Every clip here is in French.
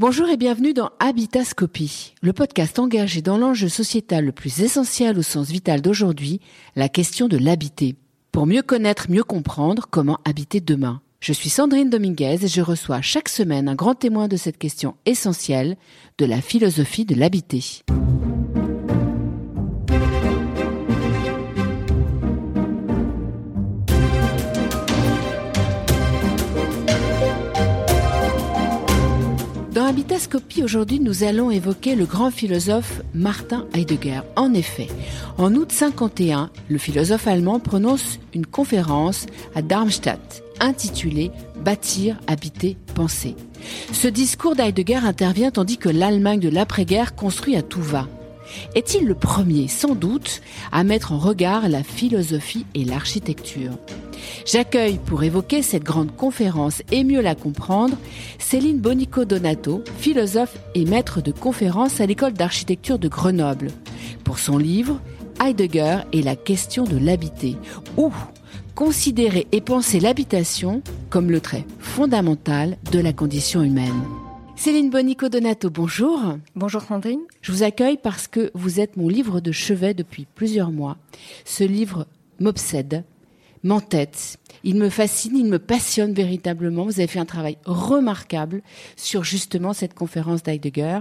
Bonjour et bienvenue dans Habitascopie, le podcast engagé dans l'enjeu sociétal le plus essentiel au sens vital d'aujourd'hui, la question de l'habiter. Pour mieux connaître, mieux comprendre comment habiter demain. Je suis Sandrine Dominguez et je reçois chaque semaine un grand témoin de cette question essentielle de la philosophie de l'habiter. Aujourd'hui, nous allons évoquer le grand philosophe Martin Heidegger. En effet, en août 51, le philosophe allemand prononce une conférence à Darmstadt intitulée Bâtir, habiter, penser. Ce discours d'Heidegger intervient tandis que l'Allemagne de l'après-guerre construit à tout va. Est-il le premier, sans doute, à mettre en regard la philosophie et l'architecture? J'accueille pour évoquer cette grande conférence et mieux la comprendre Céline Bonico Donato, philosophe et maître de conférence à l'école d'architecture de Grenoble, pour son livre Heidegger et la question de l'habiter, ou considérer et penser l'habitation comme le trait fondamental de la condition humaine. Céline Bonico Donato, bonjour. Bonjour Sandrine. Je vous accueille parce que vous êtes mon livre de chevet depuis plusieurs mois. Ce livre m'obsède, m'entête. Il me fascine, il me passionne véritablement. Vous avez fait un travail remarquable sur justement cette conférence d'Heidegger,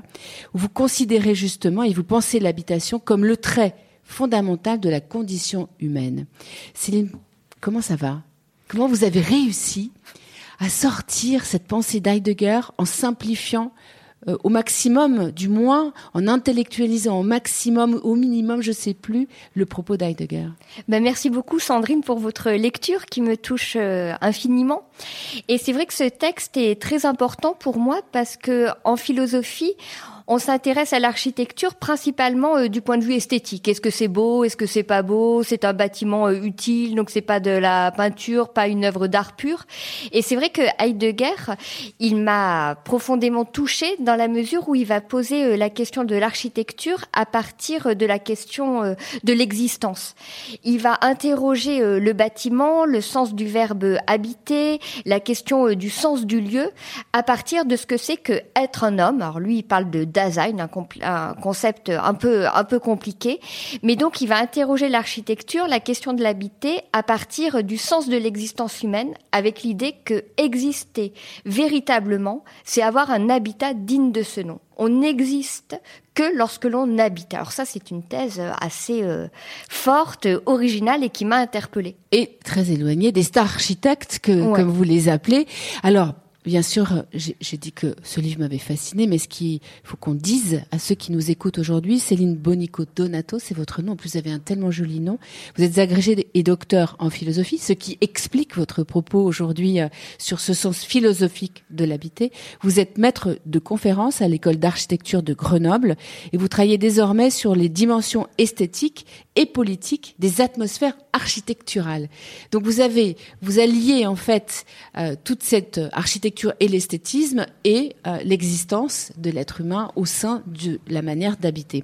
où vous considérez justement et vous pensez l'habitation comme le trait fondamental de la condition humaine. Céline, comment ça va? Comment vous avez réussi à sortir cette pensée d'Heidegger en simplifiant euh, au maximum, du moins en intellectualisant au maximum, au minimum, je sais plus, le propos d'Heidegger. Ben merci beaucoup Sandrine pour votre lecture qui me touche euh, infiniment. Et c'est vrai que ce texte est très important pour moi parce que en philosophie, on s'intéresse à l'architecture principalement euh, du point de vue esthétique. Est-ce que c'est beau Est-ce que c'est pas beau? C'est un bâtiment euh, utile, donc c'est pas de la peinture, pas une œuvre d'art pur. Et c'est vrai que Heidegger, il m'a profondément touchée dans la mesure où il va poser euh, la question de l'architecture à partir de la question de l'existence. Il va interroger le bâtiment, le sens du verbe habiter, la question du sens du lieu à partir de ce que c'est que être un homme. Alors lui, il parle de Dasein, un, concept un peu un peu compliqué, mais donc il va interroger l'architecture, la question de l'habiter à partir du sens de l'existence humaine, avec l'idée que exister véritablement, c'est avoir un habitat digne de ce nom. On n'existe que lorsque l'on habite. Alors ça, c'est une thèse assez euh, forte, originale et qui m'a interpellée. Et très éloignée des stars architectes que, comme vous les appelez. Alors, Bien sûr, j'ai dit que ce livre m'avait fasciné, mais ce qu'il faut qu'on dise à ceux qui nous écoutent aujourd'hui, Céline Bonico Donato, c'est votre nom. Plus, vous avez un tellement joli nom. Vous êtes agrégé et docteur en philosophie, ce qui explique votre propos aujourd'hui euh, sur ce sens philosophique de l'habiter. Vous êtes maître de conférence à l'école d'architecture de Grenoble et vous travaillez désormais sur les dimensions esthétiques et politiques des atmosphères architecturales. Donc vous avez, vous alliez en fait euh, toute cette architecture et l'esthétisme et euh, l'existence de l'être humain au sein de la manière d'habiter.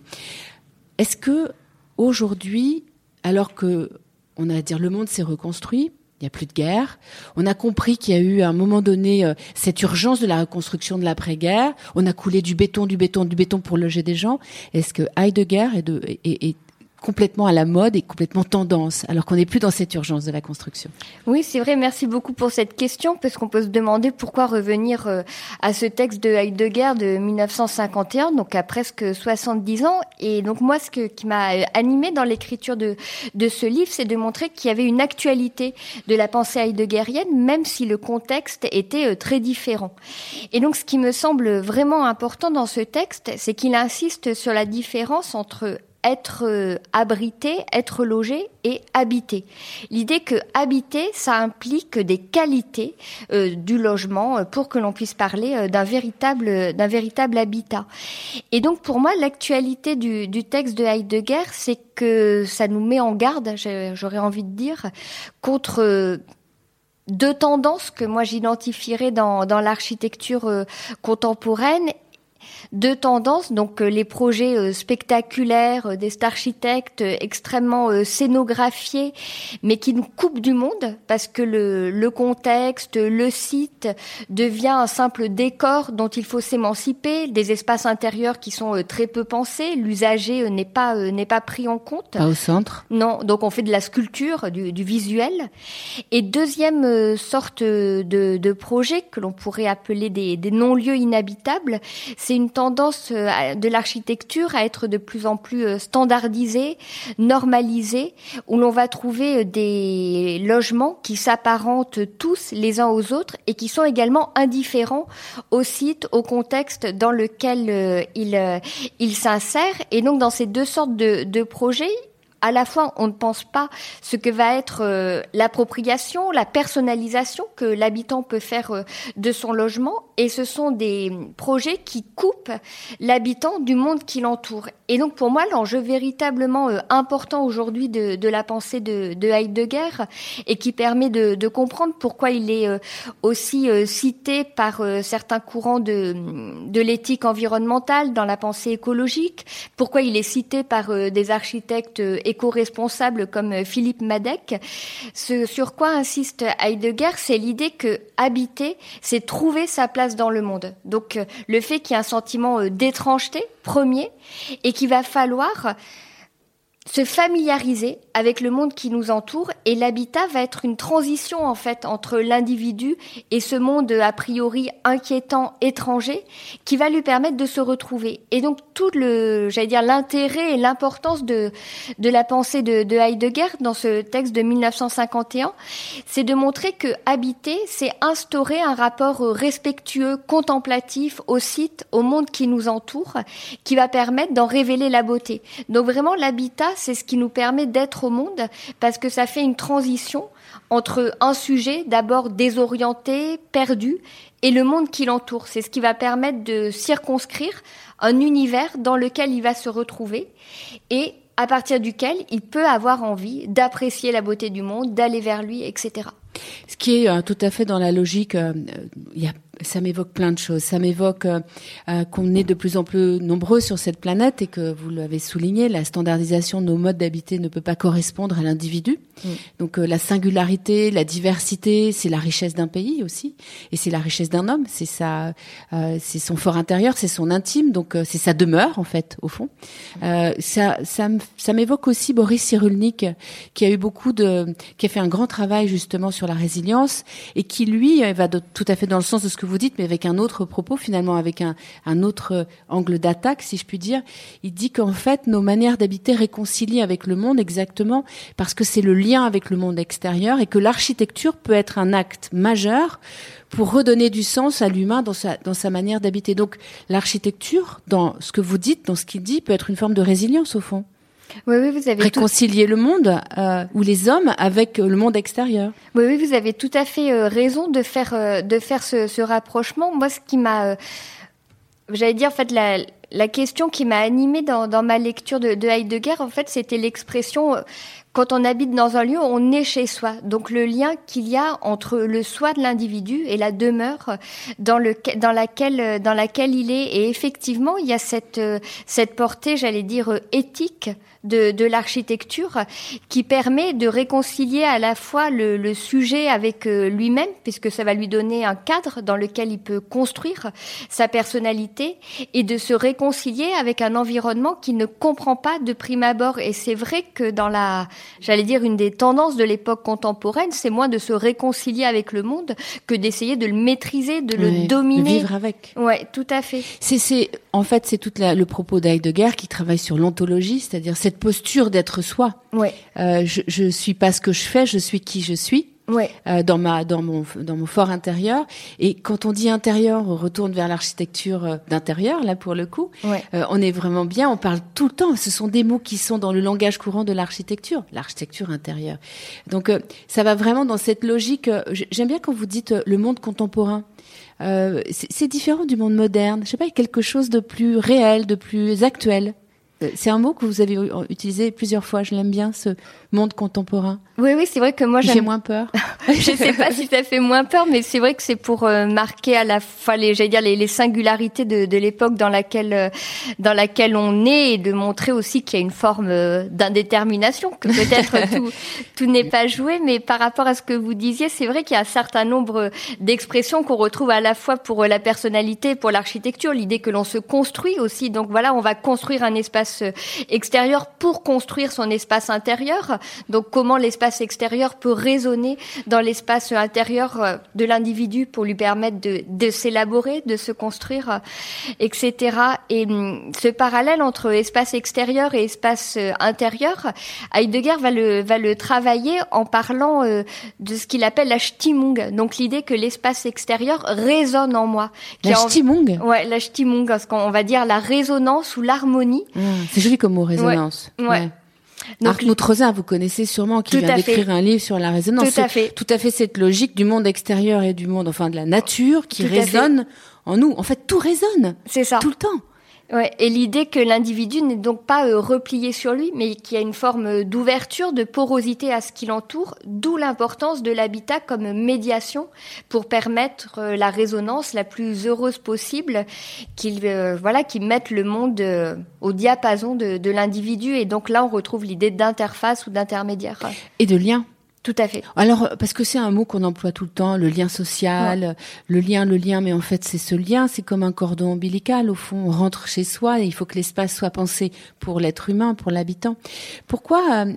Est-ce que aujourd'hui, alors que on a à dire le monde s'est reconstruit, il n'y a plus de guerre. On a compris qu'il y a eu à un moment donné euh, cette urgence de la reconstruction de l'après-guerre. On a coulé du béton, du béton, du béton pour loger des gens. Est-ce que Heidegger est, de, est, est complètement à la mode et complètement tendance, alors qu'on n'est plus dans cette urgence de la construction. Oui, c'est vrai. Merci beaucoup pour cette question, parce qu'on peut se demander pourquoi revenir euh, à ce texte de Heidegger de 1951, donc à presque 70 ans. Et donc moi, ce qui m'a animé dans l'écriture de, de ce livre, c'est de montrer qu'il y avait une actualité de la pensée heideggerienne, même si le contexte était euh, très différent. Et donc, ce qui me semble vraiment important dans ce texte, c'est qu'il insiste sur la différence entre être euh, abrité, être logé et habité. L'idée que habiter, ça implique des qualités euh, du logement euh, pour que l'on puisse parler d'un véritable d'un véritable habitat. Et donc pour moi, l'actualité du, du texte de Heidegger, c'est que ça nous met en garde, j'aurais envie de dire, contre deux tendances que moi j'identifierais dans, dans l'architecture contemporaine deux tendances, donc euh, les projets euh, spectaculaires euh, des architectes extrêmement scénographiés, mais qui nous coupent du monde parce que le, le contexte, le site devient un simple décor dont il faut s'émanciper, des espaces intérieurs qui sont très peu pensés, l'usager n'est pas n'est pas pris en compte. Pas au centre. Non, donc on fait de la sculpture, du, du visuel. Et deuxième sorte de, de projet que l'on pourrait appeler des, des non-lieux inhabitables, c'est une tendance euh, de l'architecture à être de plus en plus euh, standardisée, normalisée, où l'on va trouver euh, des logements qui s'apparentent tous les uns aux autres et qui sont également indifférents au site, au contexte dans lequel ils il s'insèrent. Et donc dans ces deux sortes de, de projets, à la fois on ne pense pas ce que va être euh, l'appropriation, la personnalisation que l'habitant peut faire euh, de son logement, et ce sont des projets qui coupent l'habitant du monde qui l'entoure. Et donc pour moi, l'enjeu véritablement euh, important aujourd'hui de, la pensée de, de, Heidegger, et qui permet de, comprendre pourquoi il est aussi cité par certains courants de l'éthique environnementale dans la pensée écologique, pourquoi il est cité par des architectes éco-responsables comme euh, Philippe Madec. Ce sur quoi insiste Heidegger, c'est l'idée que habiter, c'est trouver sa place dans le monde. Donc euh, le fait qu'il y ait un sentiment euh, d'étrangeté premier et qu'il va falloir se familiariser avec le monde qui nous entoure et l'habitat va être une transition en fait entre l'individu et ce monde a priori inquiétant étranger qui va lui permettre de se retrouver. Et donc tout le j'allais dire l'intérêt et l'importance de de la pensée de, de Heidegger dans ce texte de 1951 c'est de montrer que habiter c'est instaurer un rapport respectueux contemplatif au site au monde qui nous entoure qui va permettre d'en révéler la beauté. Donc vraiment l'habitat c'est ce qui nous permet d'être au monde parce que ça fait une transition entre un sujet d'abord désorienté, perdu, et le monde qui l'entoure. C'est ce qui va permettre de circonscrire un univers dans lequel il va se retrouver et à partir duquel il peut avoir envie d'apprécier la beauté du monde, d'aller vers lui, etc. Ce qui est euh, tout à fait dans la logique, euh, il ça m'évoque plein de choses. Ça m'évoque euh, euh, qu'on est de plus en plus nombreux sur cette planète et que vous l'avez souligné, la standardisation de nos modes d'habiter ne peut pas correspondre à l'individu. Mm. Donc euh, la singularité, la diversité, c'est la richesse d'un pays aussi, et c'est la richesse d'un homme. C'est ça, c'est son fort intérieur, c'est son intime. Donc c'est sa demeure en fait, au fond. ça, ça, ça m'évoque aussi Boris Cyrulnik, qui a eu beaucoup de, qui a fait un grand travail justement sur la résilience et qui lui va tout à fait dans le sens de ce que vous dites, mais avec un autre propos, finalement, avec un, autre angle d'attaque, si je puis dire. Il dit qu'en fait, nos manières d'habiter réconcilient avec le monde exactement parce que c'est le lien avec le monde extérieur et que l'architecture peut être un acte majeur pour redonner du sens à l'humain dans dans sa manière d'habiter. Donc, l'architecture, dans ce que vous dites, dans ce qu'il dit, peut être une forme de résilience, au fond. Oui, oui, vous avez réconcilier le monde euh, ou les hommes avec le monde extérieur. Oui, oui, vous avez tout à fait euh, raison de faire euh, de faire ce, ce, rapprochement. Moi, ce qui m'a, j'allais dire en fait la la question qui m'a animée dans, dans ma lecture de, de Heidegger, en fait, c'était l'expression quand on habite dans un lieu, on est chez soi. Donc le lien qu'il y a entre le soi de l'individu et la demeure dans, le, dans, laquelle, dans laquelle il est. Et effectivement, il y a cette, cette portée, j'allais dire, éthique de, de l'architecture qui permet de réconcilier à la fois le, le sujet avec euh, lui-même, puisque ça va lui donner un cadre dans lequel il peut construire sa personnalité, et de se réconcilier avec un environnement qui ne comprend pas de prime abord. Et c'est vrai que dans la, j'allais dire, une des tendances de l'époque contemporaine, c'est moins de se réconcilier avec le monde que d'essayer de le maîtriser, de le dominer. De vivre avec. Ouais, tout à fait. C'est, en fait, c'est tout le propos d'Heidegger qui travaille sur l'ontologie, c'est-à-dire cette posture d'être soi. Ouais. Euh, je, je suis pas ce que je fais, je suis qui je suis. Ouais. Euh, dans ma dans mon dans mon fort intérieur et quand on dit intérieur on retourne vers l'architecture euh, d'intérieur là pour le coup ouais. euh, on est vraiment bien on parle tout le temps ce sont des mots qui sont dans le langage courant de l'architecture l'architecture intérieure donc euh, ça va vraiment dans cette logique j'aime bien quand vous dites le monde contemporain c'est différent du monde moderne je sais pas quelque chose de plus réel de plus actuel C'est un mot que vous avez utilisé plusieurs fois. Je l'aime bien, ce monde contemporain. Oui, oui, c'est vrai que moi, j'ai fait moins peur. je sais pas si ça fait moins peur, mais c'est vrai que c'est pour euh, marquer à la fois les, j'allais dire, les, les, singularités de, de l'époque dans laquelle, euh, dans laquelle on est et de montrer aussi qu'il y a une forme euh, d'indétermination, que peut-être tout, tout n'est pas joué, mais par rapport à ce que vous disiez, c'est vrai qu'il y a un certain nombre d'expressions qu'on retrouve à la fois pour la personnalité, pour l'architecture, l'idée que l'on se construit aussi. Donc voilà, on va construire un espace extérieur pour construire son espace intérieur. Donc comment l'espace extérieur peut résonner dans l'espace intérieur euh, de l'individu pour lui permettre de, de s'élaborer, de se construire, euh, etc. Et hum, ce parallèle entre espace extérieur et espace euh, intérieur, Heidegger va le, va le travailler en parlant de ce qu'il appelle la Stimmung, donc l'idée que l'espace extérieur résonne en moi. La Stimmung? Ouais, la Stimmung, ce qu'on va dire la résonance ou l'harmonie. Mmh, c'est joli comme mot, résonance. ouais. Donc, Arnaud Trezin, vous connaissez sûrement, qui vient d'écrire un livre sur la résonance. Tout à fait. Tout à fait cette logique du monde extérieur et du monde, enfin de la nature, qui résonne en nous. En fait, tout résonne. C'est ça. Tout le temps. Ouais, et l'idée que l'individu n'est donc pas euh, replié sur lui, mais qu'il y a une forme euh, d'ouverture, de porosité à ce qui l'entoure, d'où l'importance de l'habitat comme médiation pour permettre euh, la résonance la plus heureuse possible, qu'il voilà, qui mette le monde au diapason de, de l'individu. Et donc là, on retrouve l'idée d'interface ou d'intermédiaire. Et de lien. Tout à fait. Alors, parce que c'est un mot qu'on emploie tout le temps, le lien social, le lien, le lien, mais en fait, c'est ce lien, c'est comme un cordon ombilical. Au fond, on rentre chez soi et il faut que l'espace soit pensé pour l'être humain, pour l'habitant. Pourquoi, euh,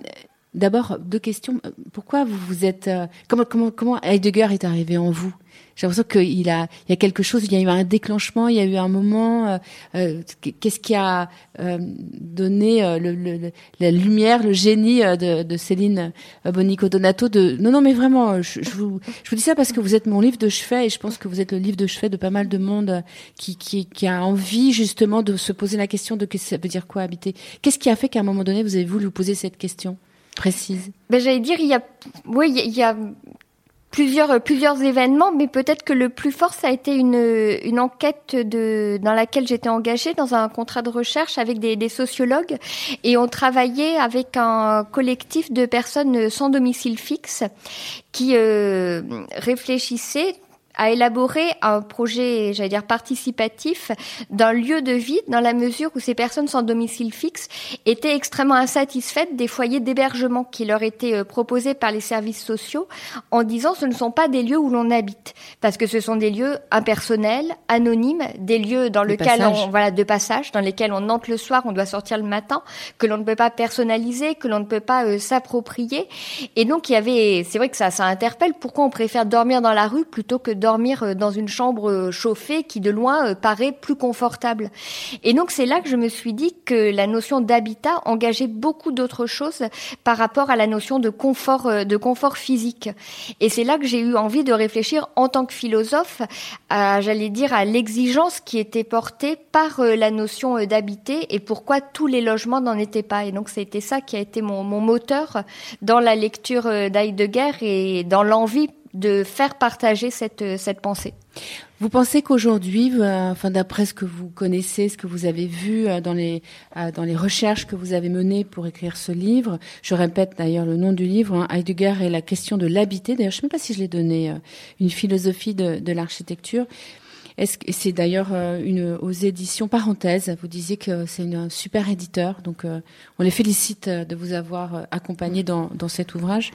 d'abord, deux questions. Pourquoi vous vous êtes, euh, comment, comment, comment Heidegger est arrivé en vous? J'ai l'impression qu'il a, il y a quelque chose, il y a eu un déclenchement, il y a eu un moment. Euh, euh Qu'est-ce qui a euh, donné euh, le, le, la lumière, le génie de, de Céline Bonico Donato de Non, non, mais vraiment, je, je, vous, je vous dis ça parce que vous êtes mon livre de chevet et je pense que vous êtes le livre de chevet de pas mal de monde qui, qui, qui a envie justement de se poser la question de qu'est-ce que ça veut dire quoi habiter. Qu'est-ce qui a fait qu'à un moment donné vous avez voulu vous poser cette question? Précise. Ben, J'allais dire, il y a, oui, il y a plusieurs euh, plusieurs événements, mais peut-être que le plus fort ça a été une une enquête de dans laquelle j'étais engagée dans un contrat de recherche avec des, des sociologues. Et on travaillait avec un collectif de personnes sans domicile fixe qui euh, réfléchissaient à élaborer un projet, j'allais dire participatif, d'un lieu de vie dans la mesure où ces personnes sans domicile fixe étaient extrêmement insatisfaites des foyers d'hébergement qui leur étaient euh, proposés par les services sociaux en disant ce ne sont pas des lieux où l'on habite. Parce que ce sont des lieux impersonnels, anonymes, des lieux dans lesquels on voilà de passage dans lesquels on entre le soir, on doit sortir le matin, que l'on ne peut pas personnaliser, que l'on ne peut pas euh, s'approprier. Et donc il y avait c'est vrai que ça ça interpelle. Pourquoi on préfère dormir dans la rue plutôt que dormir euh, dans une chambre euh, chauffée qui de loin euh, paraît plus confortable. Et donc c'est là que je me suis dit que la notion d'habitat engageait beaucoup d'autres choses par rapport à la notion de confort, de confort physique. Et c'est là que j'ai eu envie de réfléchir en tant que philosophe, à, j'allais dire, à l'exigence qui était portée par la notion d'habiter et pourquoi tous les logements n'en étaient pas. Et donc c'était ça qui a été mon, mon moteur dans la lecture d'Heidegger et dans l'envie de faire partager cette, euh, cette pensée. Vous pensez qu'aujourd'hui, euh, enfin d'après ce que vous connaissez, ce que vous avez vu euh, dans les dans les recherches que vous avez menées pour écrire ce livre, je répète d'ailleurs le nom du livre, hein, Heidegger et la question de l'habiter. D'ailleurs, je ne sais même pas si je l'ai donné, une philosophie de, de l'architecture. Est-ce c'est d'ailleurs une aux éditions parenthèse Vous disiez que c'est un super éditeur, donc on les félicite de vous avoir accompagné dans dans cet ouvrage.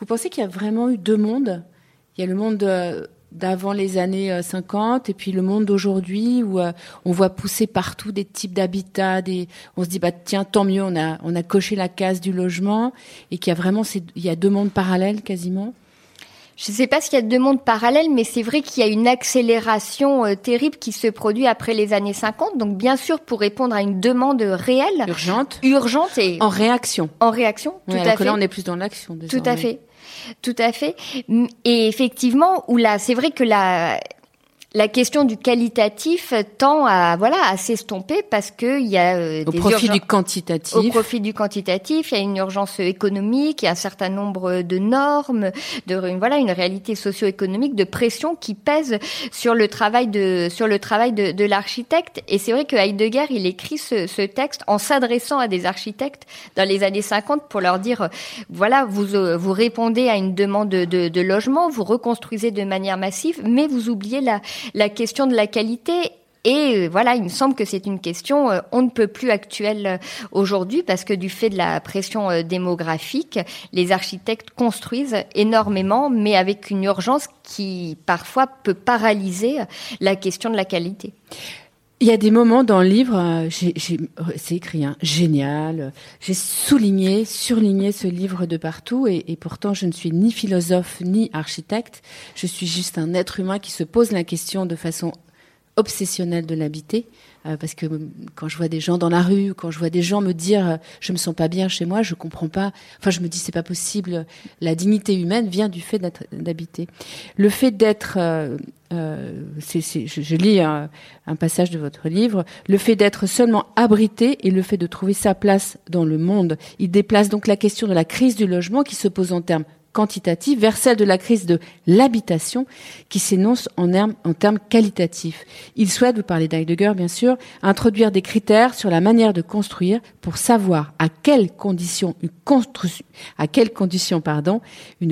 Vous pensez qu'il y a vraiment eu deux mondes? Il y a le monde euh, d'avant les années 50 euh, et puis le monde d'aujourd'hui où euh, on voit pousser partout des types d'habitats des on se dit bah tiens tant mieux on a on a coché la case du logement et qu'il y a vraiment il y a deux mondes parallèles quasiment? Je ne sais pas s'il y a deux mondes parallèles, mais c'est vrai qu'il y a une accélération terrible qui se produit après les années 50. Donc, bien sûr, pour répondre à une demande réelle, urgente, urgente et en réaction. En réaction, tout à fait. là, on est plus dans l'action. Tout à fait. Tout à fait. Et effectivement, où là, c'est vrai que la, la question du qualitatif tend à voilà à s'estomper parce que il y a euh, au profit du quantitatif. Au profit du quantitatif, il y a une urgence économique, il y a un certain nombre de normes, de voilà une réalité socio-économique de pression qui pèse sur le travail de sur le travail de, de l'architecte. Et c'est vrai que Heidegger il écrit ce, ce texte en s'adressant à des architectes dans les années 50 pour leur dire voilà vous euh, vous répondez à une demande de, de, de logement, vous reconstruisez de manière massive, mais vous oubliez la la question de la qualité et euh, voilà, il me semble que c'est une question euh, on ne peut plus actuelle euh, aujourd'hui parce que du fait de la pression démographique, les architectes construisent énormément, mais avec une urgence qui parfois peut paralyser la question de la qualité. Il y a des moments dans le livre, c'est écrit, hein, génial. J'ai souligné, surligné ce livre de partout, et, et, pourtant je ne suis ni philosophe ni architecte. Je suis juste un être humain qui se pose la question de façon obsessionnelle de l'habiter. Euh, parce que quand je vois des gens dans la rue, quand je vois des gens me dire euh, je me sens pas bien chez moi, je comprends pas. Enfin, je me dis c'est pas possible. La dignité humaine vient du fait d'habiter. Le fait d'être, euh, euh je, lis un, passage de votre livre, le fait d'être seulement abrité et le fait de trouver sa place dans le monde. Il déplace donc la question de la crise du logement qui se pose en termes quantitative vers celle de la crise de l'habitation qui s'énonce en, termes qualitatifs. Il souhaite, vous parlez d'Heidegger bien sûr, introduire des critères sur la manière de construire pour savoir à quelles conditions une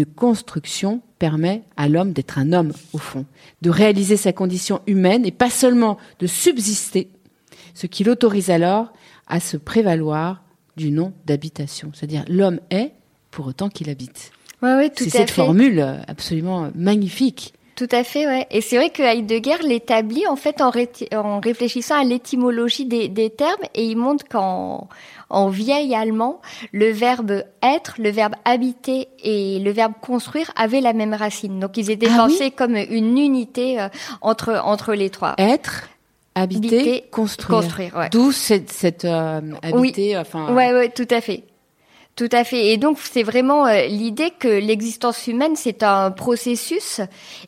construction permet à l'homme d'être un homme au fond, de réaliser sa condition humaine et pas seulement de subsister, ce qui l'autorise alors à se prévaloir du nom d'habitation. C'est-à-dire l'homme est pour autant qu'il habite. Ouais, ouais, tout c'est cette formule absolument magnifique. Tout à fait, ouais. Et c'est vrai que Heidegger l'établit en fait en, en réfléchissant à l'étymologie des, des, termes et il montre qu'en en vieil allemand, le verbe être, le verbe habiter et le verbe construire avaient la même racine. Donc ils étaient ah pensés comme une unité euh, entre entre les trois. Être, habiter, construire. construire ouais. D'où cette, cette euh, habiter, oui. enfin. Ouais, ouais, tout à fait. Tout à fait. Et donc, c'est vraiment euh, l'idée que l'existence humaine, c'est un processus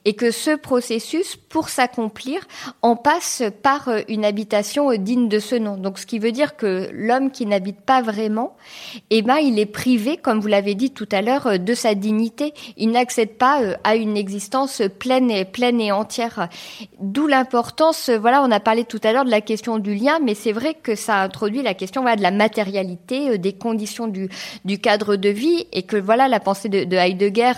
et que ce processus, pour s'accomplir, en passe par euh, une habitation euh, digne de ce nom. Donc, ce qui veut dire que l'homme qui n'habite pas vraiment, eh ben, il est privé, comme vous l'avez dit tout à l'heure, de sa dignité. Il n'accède pas à une existence pleine et, pleine et entière. D'où l'importance, voilà, on a parlé tout à l'heure de la question du lien, mais c'est vrai que ça introduit la question voilà, de la matérialité, des conditions du du cadre de vie et que voilà la pensée de, de Heidegger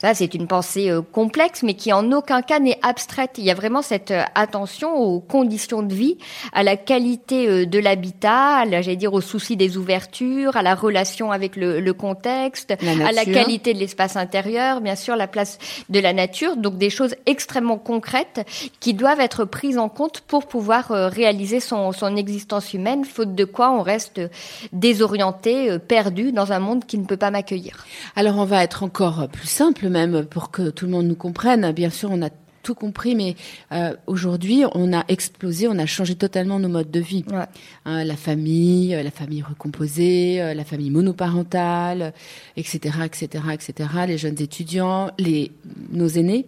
ça, c'est une pensée euh, complexe, mais qui en aucun cas n'est abstraite. Il y a vraiment cette euh, attention aux conditions de vie, à la qualité euh, de l'habitat, j'allais dire aux soucis des ouvertures, à la relation avec le, le contexte, à la qualité de l'espace intérieur, bien sûr, la place de la nature. Donc des choses extrêmement concrètes qui doivent être prises en compte pour pouvoir réaliser son, son existence humaine, faute de quoi on reste désorienté, perdu dans un monde qui ne peut pas m'accueillir. Alors on va être encore plus simple même pour que tout le monde nous comprenne. Bien sûr, on a tout compris, mais euh, aujourd'hui, on a explosé, on a changé totalement nos modes de vie. Hein, la famille, euh, la famille recomposée, euh, la famille monoparentale, etc., etc., etc. Les jeunes étudiants, les nos aînés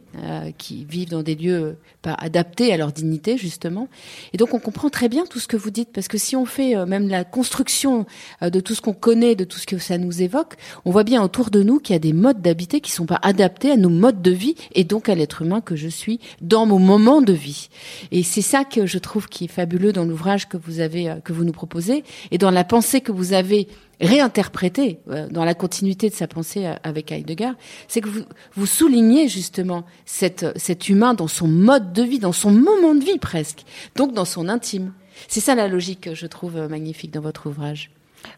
qui vivent dans des lieux pas adaptés à leur dignité justement. Et donc, on comprend très bien tout ce que vous dites, parce que si on fait même la construction de tout ce qu'on connaît, de tout ce que ça nous évoque, on voit bien autour de nous qu'il y a des modes d'habiter qui sont pas adaptés à nos modes de vie et donc à l'être humain que je suis dans mon moment de vie. Et c'est ça que je trouve qui est fabuleux dans l'ouvrage que vous avez, euh, que vous nous proposez, et dans la pensée que vous avez réinterprétée euh, dans la continuité de sa pensée euh, avec Heidegger, c'est que vous, vous soulignez justement cette, cet humain dans son mode de vie, dans son moment de vie presque, donc dans son intime. C'est ça la logique que je trouve magnifique dans votre ouvrage.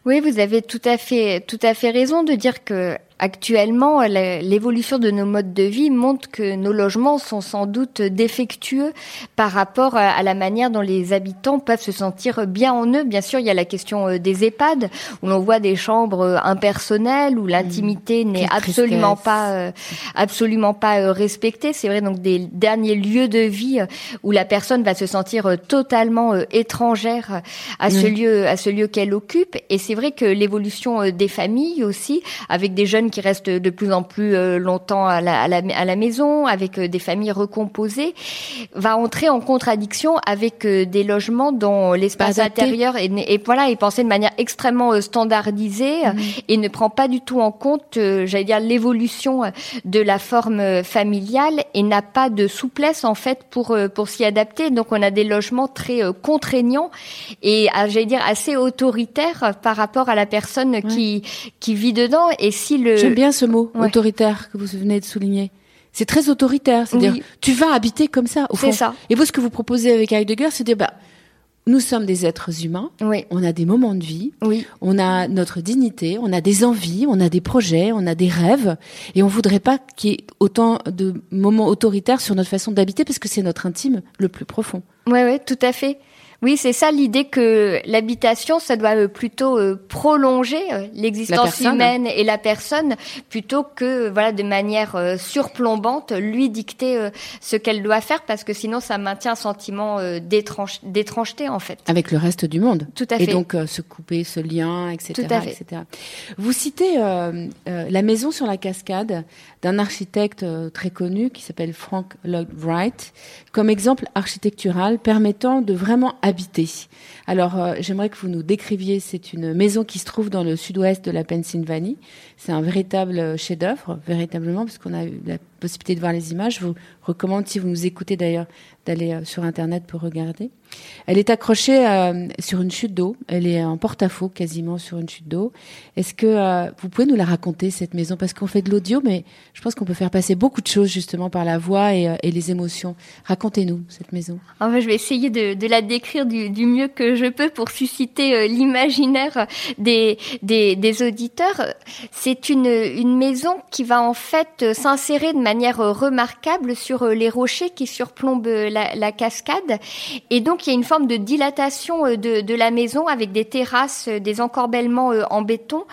Oui, vous avez tout à fait, tout à fait raison de dire que Actuellement, l'évolution de nos modes de vie montre que nos logements sont sans doute défectueux par rapport à la manière dont les habitants peuvent se sentir bien en eux. Bien sûr, il y a la question euh, des EHPAD, où l'on voit des chambres euh, impersonnelles, où l'intimité mmh. n'est absolument pas, euh, absolument pas respectée. C'est vrai, donc des derniers lieux de vie où la personne va se sentir totalement étrangère à ce lieu, à ce lieu qu'elle occupe. Et c'est vrai que l'évolution des familles aussi, avec des jeunes jeunes qui restent de plus en plus longtemps à la, à la, à la maison, avec des familles recomposées, va entrer en contradiction avec des logements dont l'espace intérieur est, et voilà est pensé de manière extrêmement standardisée mmh. et ne prend pas du tout en compte, j'allais dire, l'évolution de la forme familiale et n'a pas de souplesse en fait pour pour s'y adapter. Donc on a des logements très contraignants et j'allais dire assez autoritaires par rapport à la personne qui qui vit dedans. Et si le j'aime bien ce mot autoritaire que vous venez de souligner. C'est très autoritaire, c'est-à-dire tu vas habiter comme ça au fond. Ça. Et vous ce que vous proposez avec Heidegger, c'est de dire bah nous sommes des êtres humains. Oui. On a des moments de vie. Oui. On a notre dignité. On a des envies. On a des projets. On a des rêves. Et on voudrait pas qu'il y ait autant de moments autoritaires sur notre façon d'habiter parce que c'est notre intime le plus profond. Oui, oui, tout à fait. Oui, c'est ça l'idée que l'habitation, ça doit euh, plutôt euh, prolonger euh, l'existence humaine et la personne, plutôt que voilà de manière surplombante lui dicter ce qu'elle doit faire, parce que sinon ça maintient un sentiment d'étrangeté en fait. Avec le reste du monde. Tout à fait. Et donc se couper ce lien, etc. Tout à fait. etc. Vous citez la maison sur la cascade d'un architecte très connu qui s'appelle Frank Lloyd Wright comme exemple architectural permettant de vraiment habiter. Alors, euh, j'aimerais que vous nous décriviez, c'est une maison qui se trouve dans le sud-ouest de la Pennsylvanie. C'est un véritable chef-d'œuvre, véritablement, parce qu'on a eu la possibilité de voir les images. Je vous recommande, si vous nous écoutez d'ailleurs, d'aller euh, sur Internet pour regarder. Elle est accrochée euh, sur une chute d'eau. Elle est en porte-à-faux quasiment sur une chute d'eau. Est-ce que euh, vous pouvez nous la raconter, cette maison? Parce qu'on fait de l'audio, mais je pense qu'on peut faire passer beaucoup de choses justement par la voix et, et les émotions. Racontez-nous cette maison. Je vais essayer de, de la décrire du, du, mieux que je peux pour susciter l'imaginaire des, des, des, auditeurs. C'est une, une maison qui va en fait s'insérer de manière remarquable sur les rochers qui surplombent la, la cascade. Et donc, il y a une forme de dilatation euh, de, de la maison avec des terrasses, euh, des encorbellements euh, en béton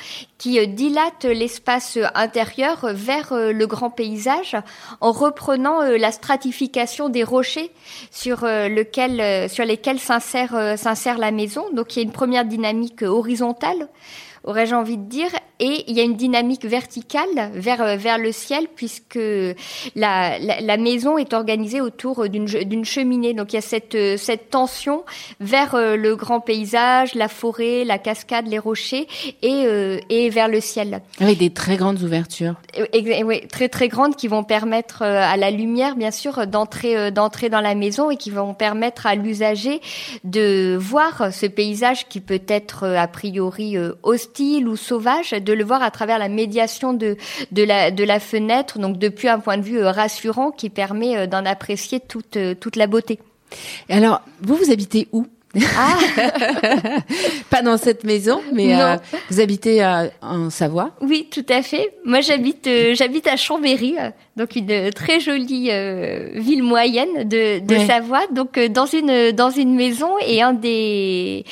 qui dilatent l'espace intérieur vers le grand paysage en reprenant la stratification des rochers sur lequel, sur lesquels s'insère s'insère la maison. Donc, il y a une première dynamique horizontale aurais-je envie de dire, et il y a une dynamique verticale vers euh, vers le ciel puisque la, la, maison est organisée autour d'une d'une cheminée. Donc il y a cette euh, cette tension vers euh, le grand paysage, la forêt, la cascade, les rochers et et vers le ciel. Avec des très grandes ouvertures. Oui, très très grandes qui vont permettre à la lumière bien sûr d'entrer d'entrer dans la maison et qui vont permettre à l'usager de voir ce paysage qui peut être a priori hostile ou sauvage de le voir à travers la médiation de, de, la, de la fenêtre, donc depuis un point de vue euh, rassurant qui permet euh, d'en apprécier toute, euh, toute la beauté. Alors, vous, vous habitez où? Ah. Pas dans cette maison, mais vous habitez en Savoie? Oui, tout à fait. Moi, j'habite j'habite à Chambéry, donc une très jolie ville moyenne de, de Savoie. Donc dans une dans une maison et un des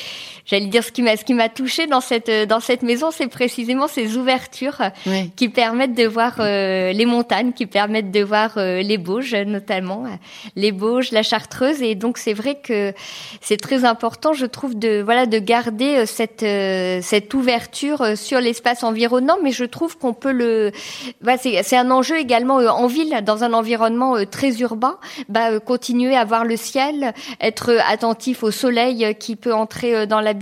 j'allais dire ce qui m'a ce qui m'a touché dans cette dans cette maison, c'est précisément ces ouvertures qui permettent de voir euh, les montagnes, qui permettent de voir euh, les Bauges notamment, les Bauges, la Chartreuse. Et donc c'est vrai que c'est très important, je trouve de voilà de garder euh, cette cette ouverture sur l'espace environnant, mais je trouve qu'on peut le bah, c'est un enjeu également en ville dans un environnement très urbain, bah continuer à voir le ciel, être attentif au soleil qui peut entrer dans la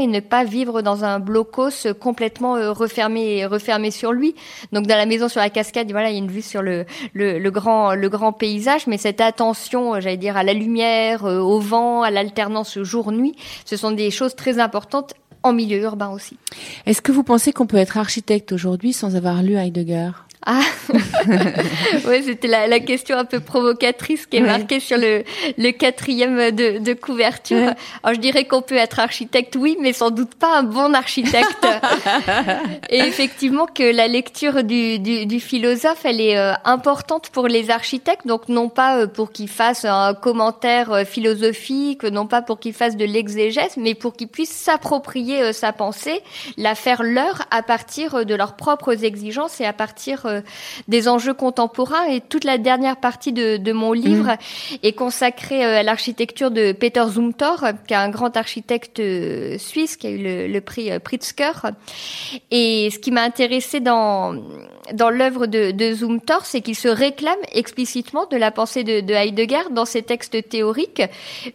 et ne pas vivre dans un blocos complètement euh, refermé refermé sur lui. Donc dans la maison sur la cascade, voilà, il y a une vue sur le, le, grand le grand paysage, mais cette attention, euh, j'allais dire à la lumière, euh, au vent, à l'alternance jour-nuit, ce sont des choses très importantes en milieu urbain aussi. Est-ce que vous pensez qu'on peut être architecte aujourd'hui sans avoir lu Heidegger? Ah, ouais, c'était la, la, question un peu provocatrice qui est marquée sur le, le quatrième de, de couverture. Alors je dirais qu'on peut être architecte, oui, mais sans doute pas un bon architecte. Et effectivement que la lecture du, du, du philosophe, elle est euh, importante pour les architectes, donc non pas euh, pour qu'ils fassent un commentaire euh, philosophique, non pas pour qu'ils fassent de l'exégèse, mais pour qu'ils puissent s'approprier sa pensée, la faire leur à partir de leurs propres exigences et à partir euh, des enjeux contemporains. Et toute la dernière partie de, de mon livre mm. est consacrée euh, à l'architecture de Peter Zumthor, qui est un grand architecte euh, suisse qui a eu le, le prix Pritzker. Et ce qui m'a intéressé dans dans l'œuvre de, de Zumthor, c'est qu'il se réclame explicitement de la pensée de, de Heidegger dans ses textes théoriques,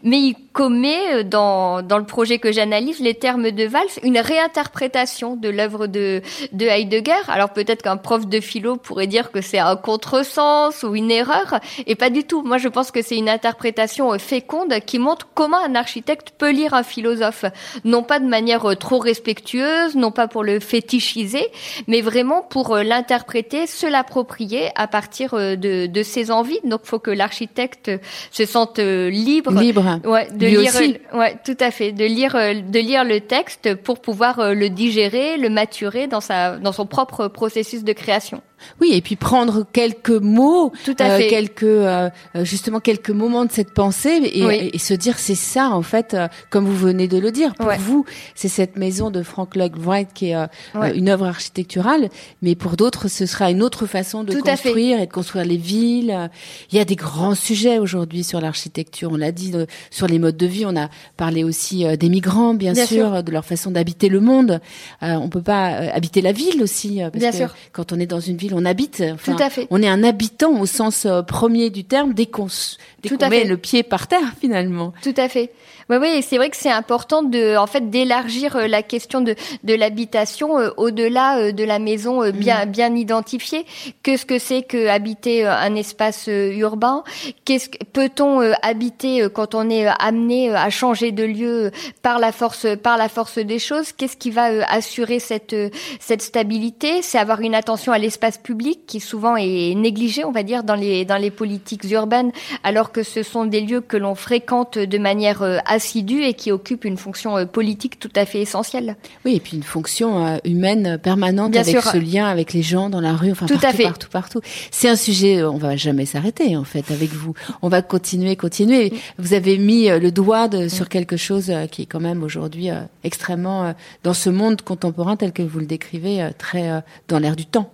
mais il commet dans dans le projet que j'analyse les termes de Valls une réinterprétation de l'œuvre de, de Heidegger. Alors peut-être qu'un prof de philo pourrait dire que c'est un contresens ou une erreur, et pas du tout. Moi, je pense que c'est une interprétation féconde qui montre comment un architecte peut lire un philosophe, non pas de manière trop respectueuse, non pas pour le fétichiser, mais vraiment pour l'interpréter, se l'approprier à partir de, de ses envies. Donc, faut que l'architecte se sente libre, libre, ouais, de lire, ouais, tout à fait, de lire, de lire le texte pour pouvoir le digérer, le maturer dans sa dans son propre processus de création. Oui, et puis prendre quelques mots, Tout à euh, fait. quelques euh, euh, justement quelques moments de cette pensée et, et se dire c'est ça en fait, comme vous venez de le dire. Pour vous, c'est cette maison de Frank Lloyd Wright qui est une œuvre architecturale, mais pour d'autres, ce sera une autre façon de construire et de construire les villes. Il y a des grands sujets aujourd'hui sur l'architecture. On l'a dit sur les modes de vie. On a parlé aussi des migrants, bien, sûr, de leur façon d'habiter le monde. on peut pas habiter la ville aussi, parce bien que sûr. quand on est dans une ville on habite. Tout à fait. On est un habitant au sens euh, premier du terme dès qu'on met le pied par terre finalement. Tout à fait. Oui, oui, c'est vrai que c'est important de, en fait, d'élargir euh, la question de, de l'habitation euh, au-delà de la maison bien, mm. bien identifiée. Qu'est-ce que c'est que habiter un espace urbain? Qu'est-ce que peut-on habiter quand on est amené à changer de lieu par la force, par la force des choses? Qu'est-ce qui va assurer cette, cette stabilité? C'est avoir une attention à l'espace public qui souvent est négligé, on va dire, dans les dans les politiques urbaines, alors que ce sont des lieux que l'on fréquente de manière euh, assidue et qui occupent une fonction euh, politique tout à fait essentielle. Oui, et puis une fonction euh, humaine permanente avec ce lien avec les gens dans la rue, enfin tout partout, à fait. partout, partout. C'est un sujet, on va jamais s'arrêter en fait avec vous. On va continuer, continuer. Vous avez mis le doigt de, sur quelque chose qui est quand même aujourd'hui extrêmement dans ce monde contemporain tel que vous le décrivez, très dans l'air du temps.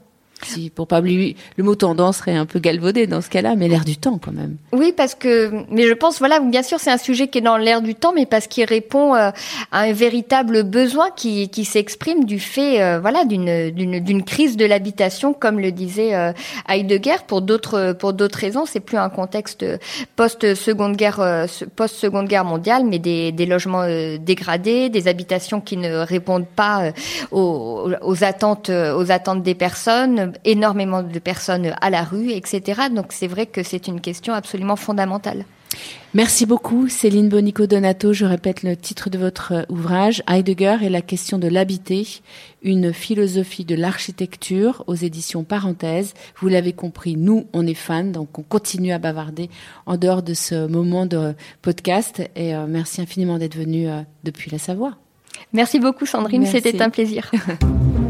Pour pas oublier, le mot tendance serait un peu galvaudé dans ce cas-là, mais l'air du temps quand même. Oui, parce que, mais je pense, voilà, bien sûr, c'est un sujet qui est dans l'air du temps, mais parce qu'il répond euh, à un véritable besoin qui, qui s'exprime du fait, euh, voilà, d'une, d'une, d'une crise de l'habitation, comme le disait euh, Heidegger. Pour d'autres, pour d'autres raisons, c'est plus un contexte post-seconde guerre, post-seconde guerre mondiale, mais des, des logements dégradés, des habitations qui ne répondent pas aux, aux attentes, aux attentes des personnes énormément de personnes à la rue, etc. Donc c'est vrai que c'est une question absolument fondamentale. Merci beaucoup Céline Bonico Donato. Je répète le titre de votre ouvrage, Heidegger et la question de l'habiter, une philosophie de l'architecture aux éditions Parenthèses. Vous l'avez compris, nous, on est fans, donc on continue à bavarder en dehors de ce moment de podcast. Et euh, merci infiniment d'être venu euh, depuis la Savoie. Merci beaucoup Sandrine, c'était un plaisir.